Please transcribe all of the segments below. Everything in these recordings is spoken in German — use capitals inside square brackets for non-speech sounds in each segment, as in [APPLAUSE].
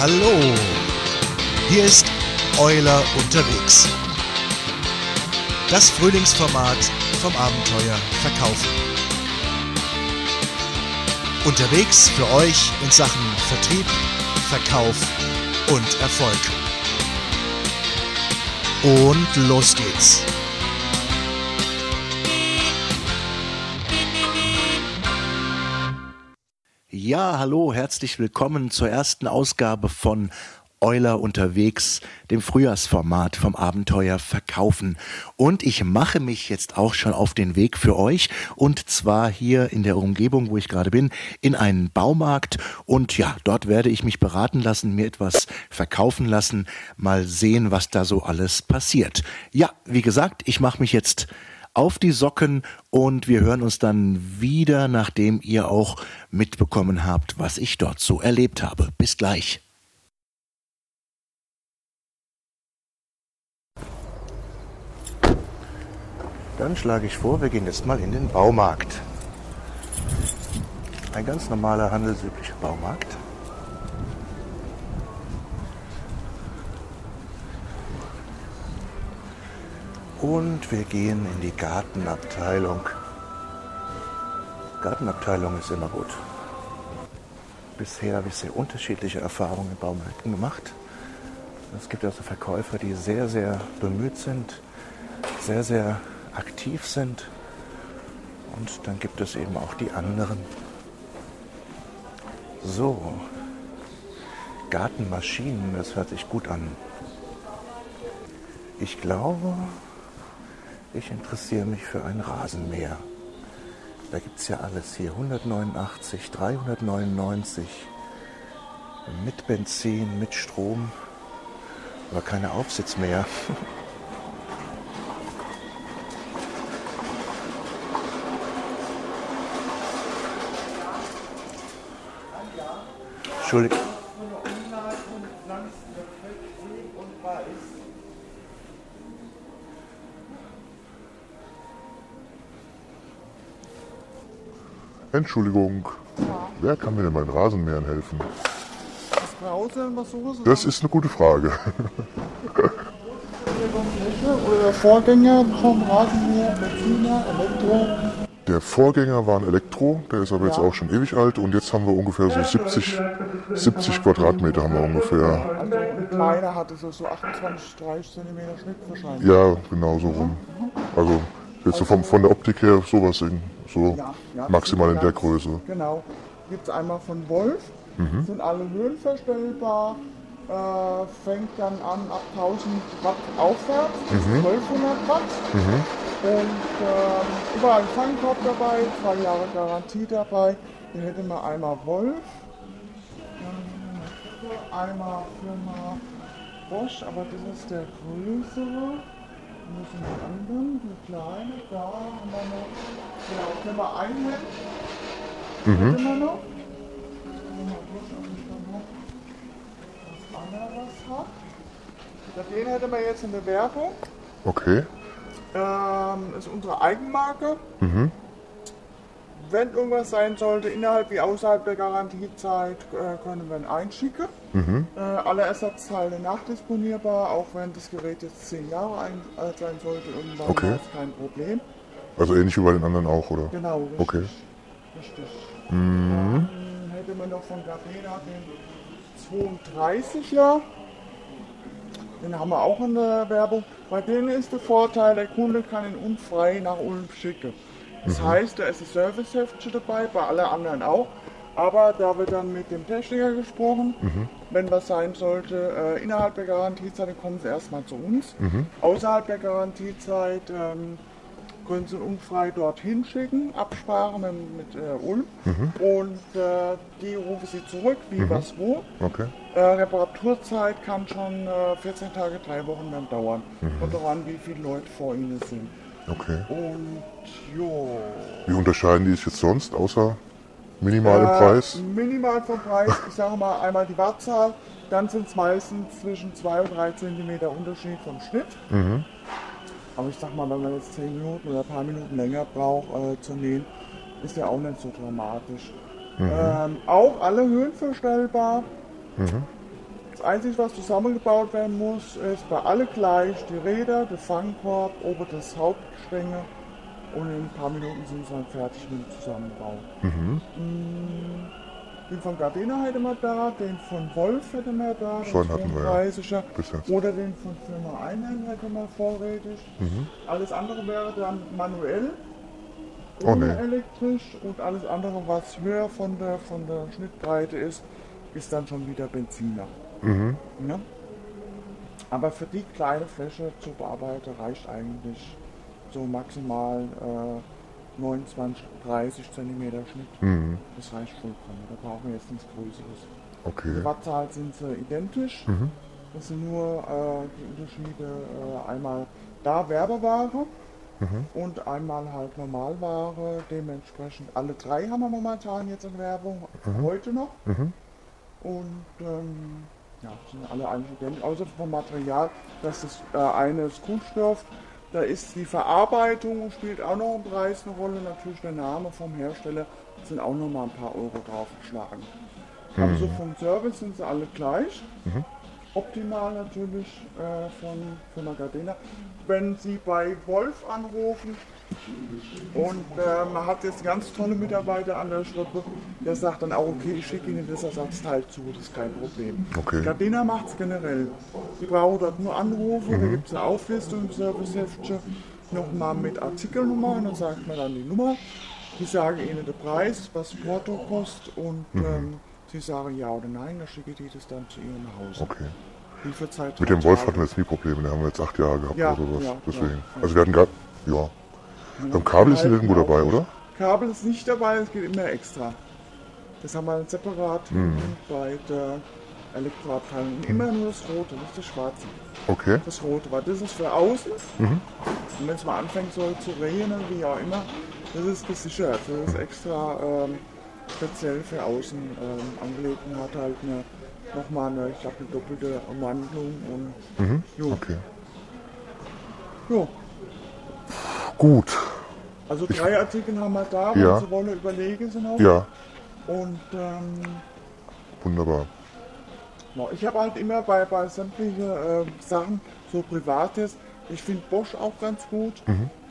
Hallo, hier ist Euler unterwegs. Das Frühlingsformat vom Abenteuer Verkaufen. Unterwegs für euch in Sachen Vertrieb, Verkauf und Erfolg. Und los geht's. Ja, hallo, herzlich willkommen zur ersten Ausgabe von Euler unterwegs, dem Frühjahrsformat vom Abenteuer Verkaufen. Und ich mache mich jetzt auch schon auf den Weg für euch und zwar hier in der Umgebung, wo ich gerade bin, in einen Baumarkt. Und ja, dort werde ich mich beraten lassen, mir etwas verkaufen lassen, mal sehen, was da so alles passiert. Ja, wie gesagt, ich mache mich jetzt auf die Socken und wir hören uns dann wieder, nachdem ihr auch mitbekommen habt, was ich dort so erlebt habe. Bis gleich. Dann schlage ich vor, wir gehen jetzt mal in den Baumarkt. Ein ganz normaler handelsüblicher Baumarkt. Und wir gehen in die Gartenabteilung. Gartenabteilung ist immer gut. Bisher habe ich sehr unterschiedliche Erfahrungen in Baumärkten gemacht. Es gibt also Verkäufer, die sehr, sehr bemüht sind, sehr, sehr aktiv sind. Und dann gibt es eben auch die anderen. So, Gartenmaschinen, das hört sich gut an. Ich glaube, ich interessiere mich für ein Rasenmäher. Da gibt es ja alles hier. 189, 399. Mit Benzin, mit Strom. Aber keine Aufsitzmäher. [LAUGHS] Entschuldigung. Entschuldigung, wer kann mir denn bei den Rasenmähern helfen? Das ist eine gute Frage. Der Vorgänger vom Rasenmäher, Benziner, Elektro. Der Vorgänger war ein Elektro, der ist aber jetzt auch schon ewig alt und jetzt haben wir ungefähr so 70, 70 Quadratmeter haben wir ungefähr. Also ein kleiner hatte so, so 28, 30 Zentimeter Schnitt wahrscheinlich. Ja, genau so rum. Also jetzt so vom, von der Optik her sowas in, so Ja, ja, maximal in der Größe. Genau. Gibt es einmal von Wolf, Mhm. sind alle höhenverstellbar, äh, fängt dann an ab 1000 Watt aufwärts, Mhm. 1200 Watt. Und ähm, überall ein Fangkorb dabei, zwei Jahre Garantie dabei. Hier hätte man einmal Wolf, einmal Firma Bosch, aber das ist der größere. Sind die anderen? Die kleine, da haben wir noch. Genau, Firma Einhand. Mhm. Hätte man noch. Was hat. Den hätte man jetzt in der Werbung. Okay. Ähm, ist unsere Eigenmarke. Mhm. Wenn irgendwas sein sollte, innerhalb wie außerhalb der Garantiezeit, äh, können wir ihn einschicken. Mhm. Äh, alle Ersatzteile nachdisponierbar, auch wenn das Gerät jetzt zehn Jahre ein, alt sein sollte, irgendwann Okay. ist kein Problem. Also ähnlich wie bei den anderen auch, oder? Genau, richtig. Okay. richtig. Mhm. Dann hätte man noch von Gardena den 32er. Den haben wir auch in der Werbung. Bei denen ist der Vorteil, der Kunde kann ihn unfrei nach Ulm schicken. Das heißt, da ist ein Serviceheftchen dabei, bei allen anderen auch. Aber da wird dann mit dem Techniker gesprochen. Wenn was sein sollte, äh, innerhalb der Garantiezeit, dann kommen sie erstmal zu uns. Außerhalb der Garantiezeit ähm, können Sie unfrei dorthin schicken, Absprache mit, mit äh, Ulm. Und äh, die rufen Sie zurück, wie, was, wo. Okay. Äh, Reparaturzeit kann schon äh, 14 Tage, drei Wochen dann dauern. Und daran, wie viele Leute vor Ihnen sind. Okay. Und jo. Wie unterscheiden die sich jetzt sonst, außer minimal im Äh, Preis? Minimal vom Preis, ich sage mal einmal die Wattzahl, dann sind es meistens zwischen 2 und 3 cm Unterschied vom Schnitt. Aber ich sag mal, wenn man jetzt 10 Minuten oder ein paar Minuten länger braucht äh, zu nähen, ist ja auch nicht so dramatisch. Ähm, auch alle höhenverstellbar. Das Einzige, was zusammengebaut werden muss, ist bei alle gleich die Räder, der Fangkorb, ober das Hauptgestänge und in ein paar Minuten sind sie dann fertig mit dem Zusammenbau. Mhm. Den von Gardena hätte man da, den von Wolf hätte man da, den Schon hatten wir, ja. 32er, Bis jetzt. oder den von Firma Einheim hätte man vorrätig. Mhm. Alles andere wäre dann manuell, Oh, nee. elektrisch und alles andere, was höher von der, von der Schnittbreite ist, ist dann schon wieder Benziner. Mhm. Ja? Aber für die kleine Fläche zu bearbeiten reicht eigentlich so maximal äh, 29, 30 cm Schnitt. Mhm. Das reicht vollkommen. Da brauchen wir jetzt nichts Größeres. Die Okay. Wattzahl sind sie identisch. Mhm. Das sind nur äh, die Unterschiede äh, einmal da Werbeware Mhm. und einmal halt Normalware. Dementsprechend alle drei haben wir momentan jetzt in Werbung, heute noch. Mhm. Und ähm, ja, sind alle eigentlich identisch, außer vom Material. Das ist äh, eine ist Kunststoff. Da ist die Verarbeitung spielt auch noch im Preis eine Rolle. Natürlich der Name vom Hersteller sind auch noch mal ein paar Euro draufgeschlagen. Aber so vom Service sind sie alle gleich. Optimal natürlich äh, von Firma Gardena. Wenn Sie bei Wolf anrufen und äh, man hat jetzt ganz tolle Mitarbeiter an der Schrippe, der sagt dann auch, okay, ich schicke Ihnen das Ersatzteil zu, das ist kein Problem. Okay. Gardena macht es generell. Sie brauchen dort nur anrufen, da gibt es eine Auflistung im Serviceheftchen, nochmal mit Artikelnummer und dann sagt man dann die Nummer. Die sagen Ihnen den Preis, was Porto kostet und ähm, Sie sagen ja oder nein, dann schicke ich das dann zu Ihnen nach Hause. Okay. Lieferzeit Mit dem Wolf hatten wir jetzt nie Probleme, den haben wir jetzt acht Jahre gehabt Ja, oder sowas. ja, Deswegen. ja. Also wir hatten gerade, ja. Beim Kabel ist nicht irgendwo dabei, oder? Kabel ist nicht dabei, es geht immer extra. Das haben wir separat Mhm. bei der Elektroabteilung. Und Immer nur das Rote, nicht das Schwarze. Okay. Das Rote, weil das ist für außen. Mhm. Und wenn es mal anfängt soll zu regnen, wie auch immer, das ist gesichert. Das ist extra ähm, speziell für außen ähm, angelegt und hat halt eine, nochmal eine, ich glaube, eine doppelte Umwandlung. Und Mhm. jo, Okay. jo. Gut. Also drei Artikel haben wir da, wenn Ja. Sie wollen, überlegen Sie noch. Ja, Und ähm, wunderbar. Ich habe halt immer bei, bei sämtlichen äh, Sachen so Privates. Ich finde Bosch auch ganz gut.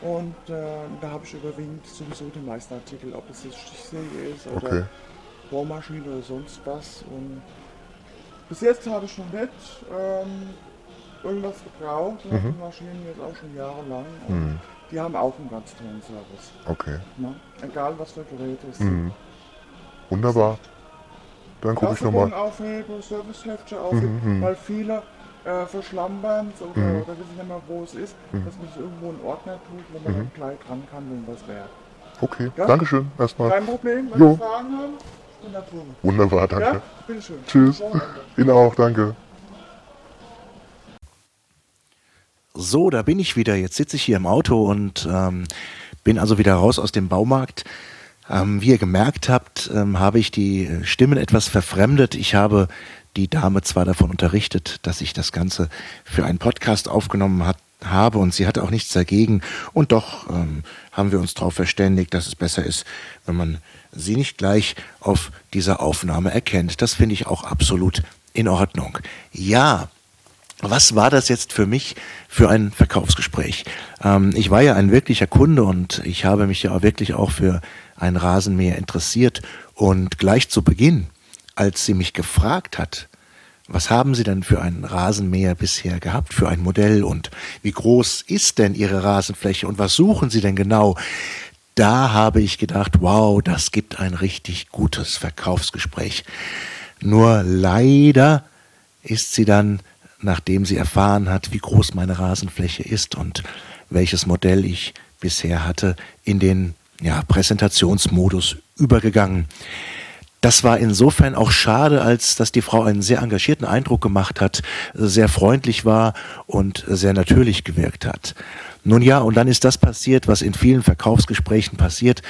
Und äh, da habe ich überwiegend sowieso die meisten Artikel, ob es jetzt Stichsäge ist oder Okay. Bohrmaschine oder sonst was. Und bis jetzt habe ich noch nicht ähm, irgendwas gebraucht. Habe die Maschinen jetzt auch schon jahrelang. Und Die haben auch einen ganz tollen Service. Okay. Ne? Egal was für Geräte es Mhm. Wunderbar. Dann gucke ich nochmal. aufheben, Serviceheftchen aufheben, weil viele äh, verschlampern oder, Mhm. oder wissen nicht mehr, wo es ist, dass man es irgendwo in Ordner tut, wo man dann gleich dran kann, wenn was wäre. Okay. Ja? Dankeschön erstmal. Kein Problem, wenn Jo. Sie Fragen haben, drüben. Wunderbar, danke. Ja, bitteschön. Tschüss. Ihnen auch, danke. So, da bin ich wieder. Jetzt sitze ich hier im Auto und ähm, bin also wieder raus aus dem Baumarkt. Ähm, wie ihr gemerkt habt, ähm, habe ich die Stimmen etwas verfremdet. Ich habe die Dame zwar davon unterrichtet, dass ich das Ganze für einen Podcast aufgenommen hat, habe und sie hatte auch nichts dagegen. Und doch ähm, haben wir uns darauf verständigt, dass es besser ist, wenn man sie nicht gleich auf dieser Aufnahme erkennt. Das finde ich auch absolut in Ordnung. Ja, was war das jetzt für mich für ein Verkaufsgespräch? Ähm, ich war ja ein wirklicher Kunde und ich habe mich ja wirklich auch für ein Rasenmäher interessiert. Und gleich zu Beginn, als sie mich gefragt hat, was haben Sie denn für einen Rasenmäher bisher gehabt, für ein Modell und wie groß ist denn Ihre Rasenfläche und was suchen Sie denn genau? Da habe ich gedacht, wow, das gibt ein richtig gutes Verkaufsgespräch. Nur leider ist sie dann, nachdem sie erfahren hat, wie groß meine Rasenfläche ist und welches Modell ich bisher hatte, in den ja, Präsentationsmodus übergegangen. Das war insofern auch schade, als dass die Frau einen sehr engagierten Eindruck gemacht hat, sehr freundlich war und sehr natürlich gewirkt hat. Nun ja, und dann ist das passiert, was in vielen Verkaufsgesprächen passiert.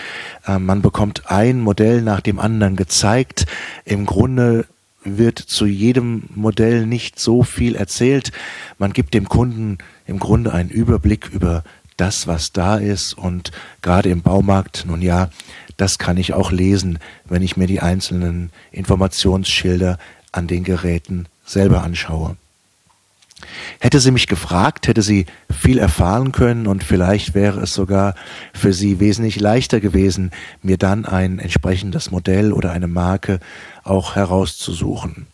Äh, man bekommt ein Modell nach dem anderen gezeigt. Im Grunde wird zu jedem Modell nicht so viel erzählt. Man gibt dem Kunden im Grunde einen Überblick über das, was da ist. Und gerade im Baumarkt, nun ja, das kann ich auch lesen, wenn ich mir die einzelnen Informationsschilder an den Geräten selber anschaue. Hätte sie mich gefragt, hätte sie viel erfahren können und vielleicht wäre es sogar für sie wesentlich leichter gewesen, mir dann ein entsprechendes Modell oder eine Marke auch herauszusuchen.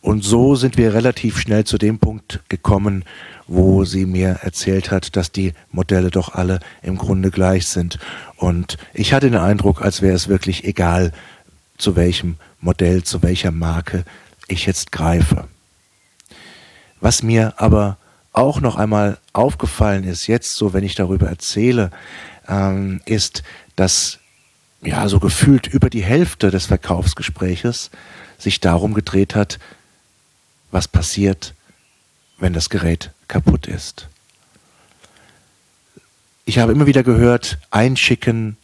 Und so sind wir relativ schnell zu dem Punkt gekommen, wo sie mir erzählt hat, dass die Modelle doch alle im Grunde gleich sind. Und ich hatte den Eindruck, als wäre es wirklich egal, zu welchem Modell, zu welcher Marke ich jetzt greife. Was mir aber auch noch einmal aufgefallen ist, jetzt so, wenn ich darüber erzähle, ähm, ist, dass ja so gefühlt über die Hälfte des Verkaufsgespräches sich darum gedreht hat, was passiert, wenn das Gerät kaputt ist. Ich habe immer wieder gehört, einschicken,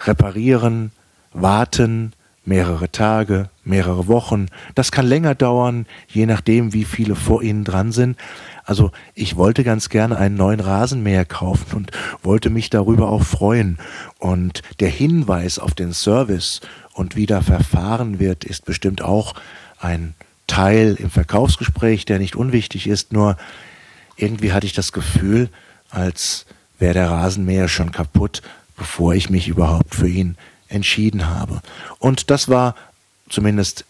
reparieren, warten, mehrere Tage, mehrere Wochen. Das kann länger dauern, je nachdem, wie viele vor Ihnen dran sind. Also ich wollte ganz gerne einen neuen Rasenmäher kaufen und wollte mich darüber auch freuen. Und der Hinweis auf den Service und wie da verfahren wird, ist bestimmt auch ein Teil im Verkaufsgespräch, der nicht unwichtig ist. Nur irgendwie hatte ich das Gefühl, als wäre der Rasenmäher schon kaputt, bevor ich mich überhaupt für ihn entschieden habe. Und das war zumindest,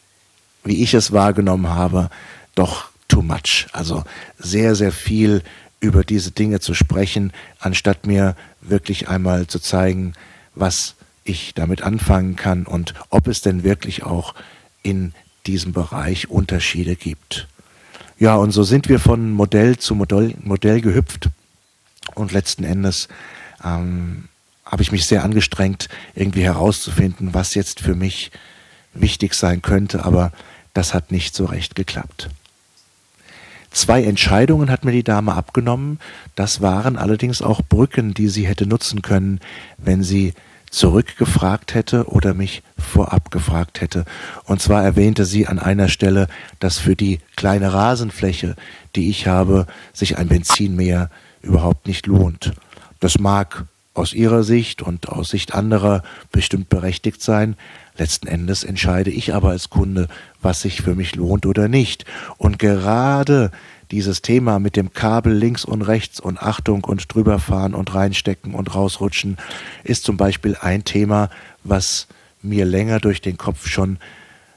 wie ich es wahrgenommen habe, doch too much. Also sehr, sehr viel über diese Dinge zu sprechen, anstatt mir wirklich einmal zu zeigen, was ich damit anfangen kann und ob es denn wirklich auch in diesem Bereich Unterschiede gibt. Ja, und so sind wir von Modell zu Modell, Modell gehüpft und letzten Endes ähm, habe ich mich sehr angestrengt, irgendwie herauszufinden, was jetzt für mich wichtig sein könnte, aber das hat nicht so recht geklappt. Zwei Entscheidungen hat mir die Dame abgenommen, das waren allerdings auch Brücken, die sie hätte nutzen können, wenn sie zurückgefragt hätte oder mich vorab gefragt hätte. Und zwar erwähnte sie an einer Stelle, dass für die kleine Rasenfläche, die ich habe, sich ein Benzinmäher überhaupt nicht lohnt. Das mag aus ihrer Sicht und aus Sicht anderer bestimmt berechtigt sein. Letzten Endes entscheide ich aber als Kunde, was sich für mich lohnt oder nicht. Und gerade dieses Thema mit dem Kabel links und rechts und Achtung und drüberfahren und reinstecken und rausrutschen ist zum Beispiel ein Thema, was mir länger durch den Kopf schon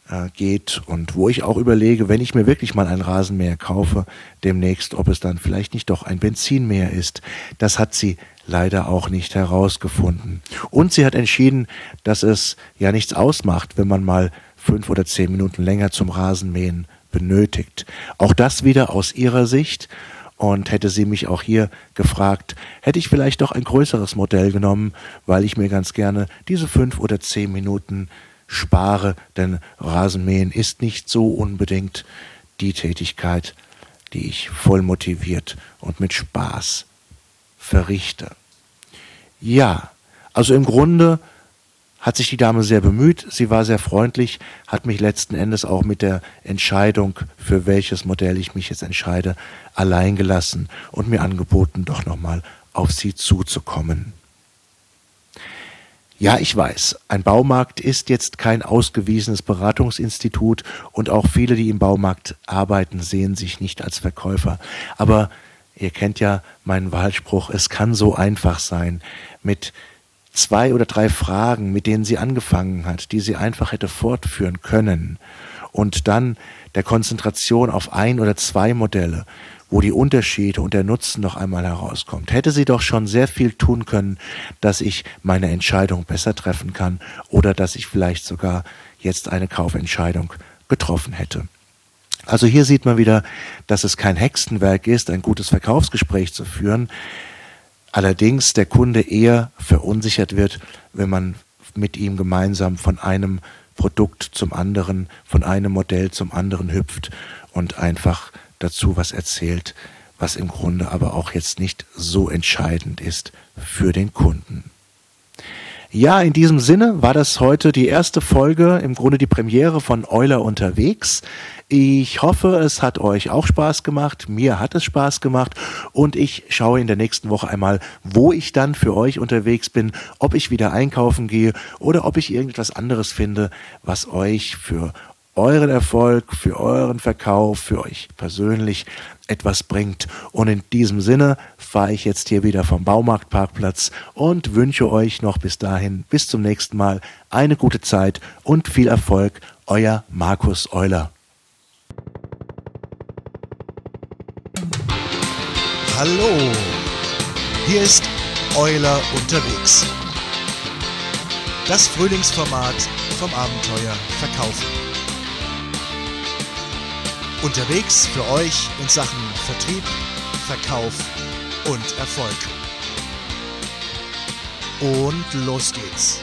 äh, geht und wo ich auch überlege, wenn ich mir wirklich mal ein Rasenmäher kaufe, demnächst, ob es dann vielleicht nicht doch ein Benzinmäher ist. Das hat sie leider auch nicht herausgefunden. Und sie hat entschieden, dass es ja nichts ausmacht, wenn man mal fünf oder zehn Minuten länger zum Rasenmähen benötigt. Auch das wieder aus ihrer Sicht. Und hätte sie mich auch hier gefragt, hätte ich vielleicht doch ein größeres Modell genommen, weil ich mir ganz gerne diese fünf oder zehn Minuten spare, denn Rasenmähen ist nicht so unbedingt die Tätigkeit, die ich voll motiviert und mit Spaß verrichte. Ja, also im Grunde hat sich die Dame sehr bemüht, sie war sehr freundlich, hat mich letzten Endes auch mit der Entscheidung, für welches Modell ich mich jetzt entscheide, allein gelassen und mir angeboten, doch nochmal auf sie zuzukommen. Ja, ich weiß, ein Baumarkt ist jetzt kein ausgewiesenes Beratungsinstitut und auch viele, die im Baumarkt arbeiten, sehen sich nicht als Verkäufer. Aber ihr kennt ja meinen Wahlspruch, es kann so einfach sein, mit zwei oder drei Fragen, mit denen sie angefangen hat, die sie einfach hätte fortführen können. Und dann der Konzentration auf ein oder zwei Modelle, wo die Unterschiede und der Nutzen noch einmal herauskommt, hätte sie doch schon sehr viel tun können, dass ich meine Entscheidung besser treffen kann oder dass ich vielleicht sogar jetzt eine Kaufentscheidung getroffen hätte. Also hier sieht man wieder, dass es kein Hexenwerk ist, ein gutes Verkaufsgespräch zu führen, allerdings der Kunde eher verunsichert wird, wenn man mit ihm gemeinsam von einem Produkt zum anderen, von einem Modell zum anderen hüpft und einfach dazu was erzählt, was im Grunde aber auch jetzt nicht so entscheidend ist für den Kunden. Ja, in diesem Sinne war das heute die erste Folge, im Grunde die Premiere von Euler unterwegs. Ich hoffe, es hat euch auch Spaß gemacht. Mir hat es Spaß gemacht. Und ich schaue in der nächsten Woche einmal, wo ich dann für euch unterwegs bin, ob ich wieder einkaufen gehe oder ob ich irgendetwas anderes finde, was euch für euren Erfolg, für euren Verkauf, für euch persönlich etwas bringt. Und in diesem Sinne fahre ich jetzt hier wieder vom Baumarktparkplatz und wünsche euch noch bis dahin, bis zum nächsten Mal, eine gute Zeit und viel Erfolg. Euer Markus Euler. Hallo, hier ist Euler unterwegs. Das Frühlingsformat vom Abenteuer Verkaufen. Unterwegs für euch in Sachen Vertrieb, Verkauf und Erfolg. Und los geht's.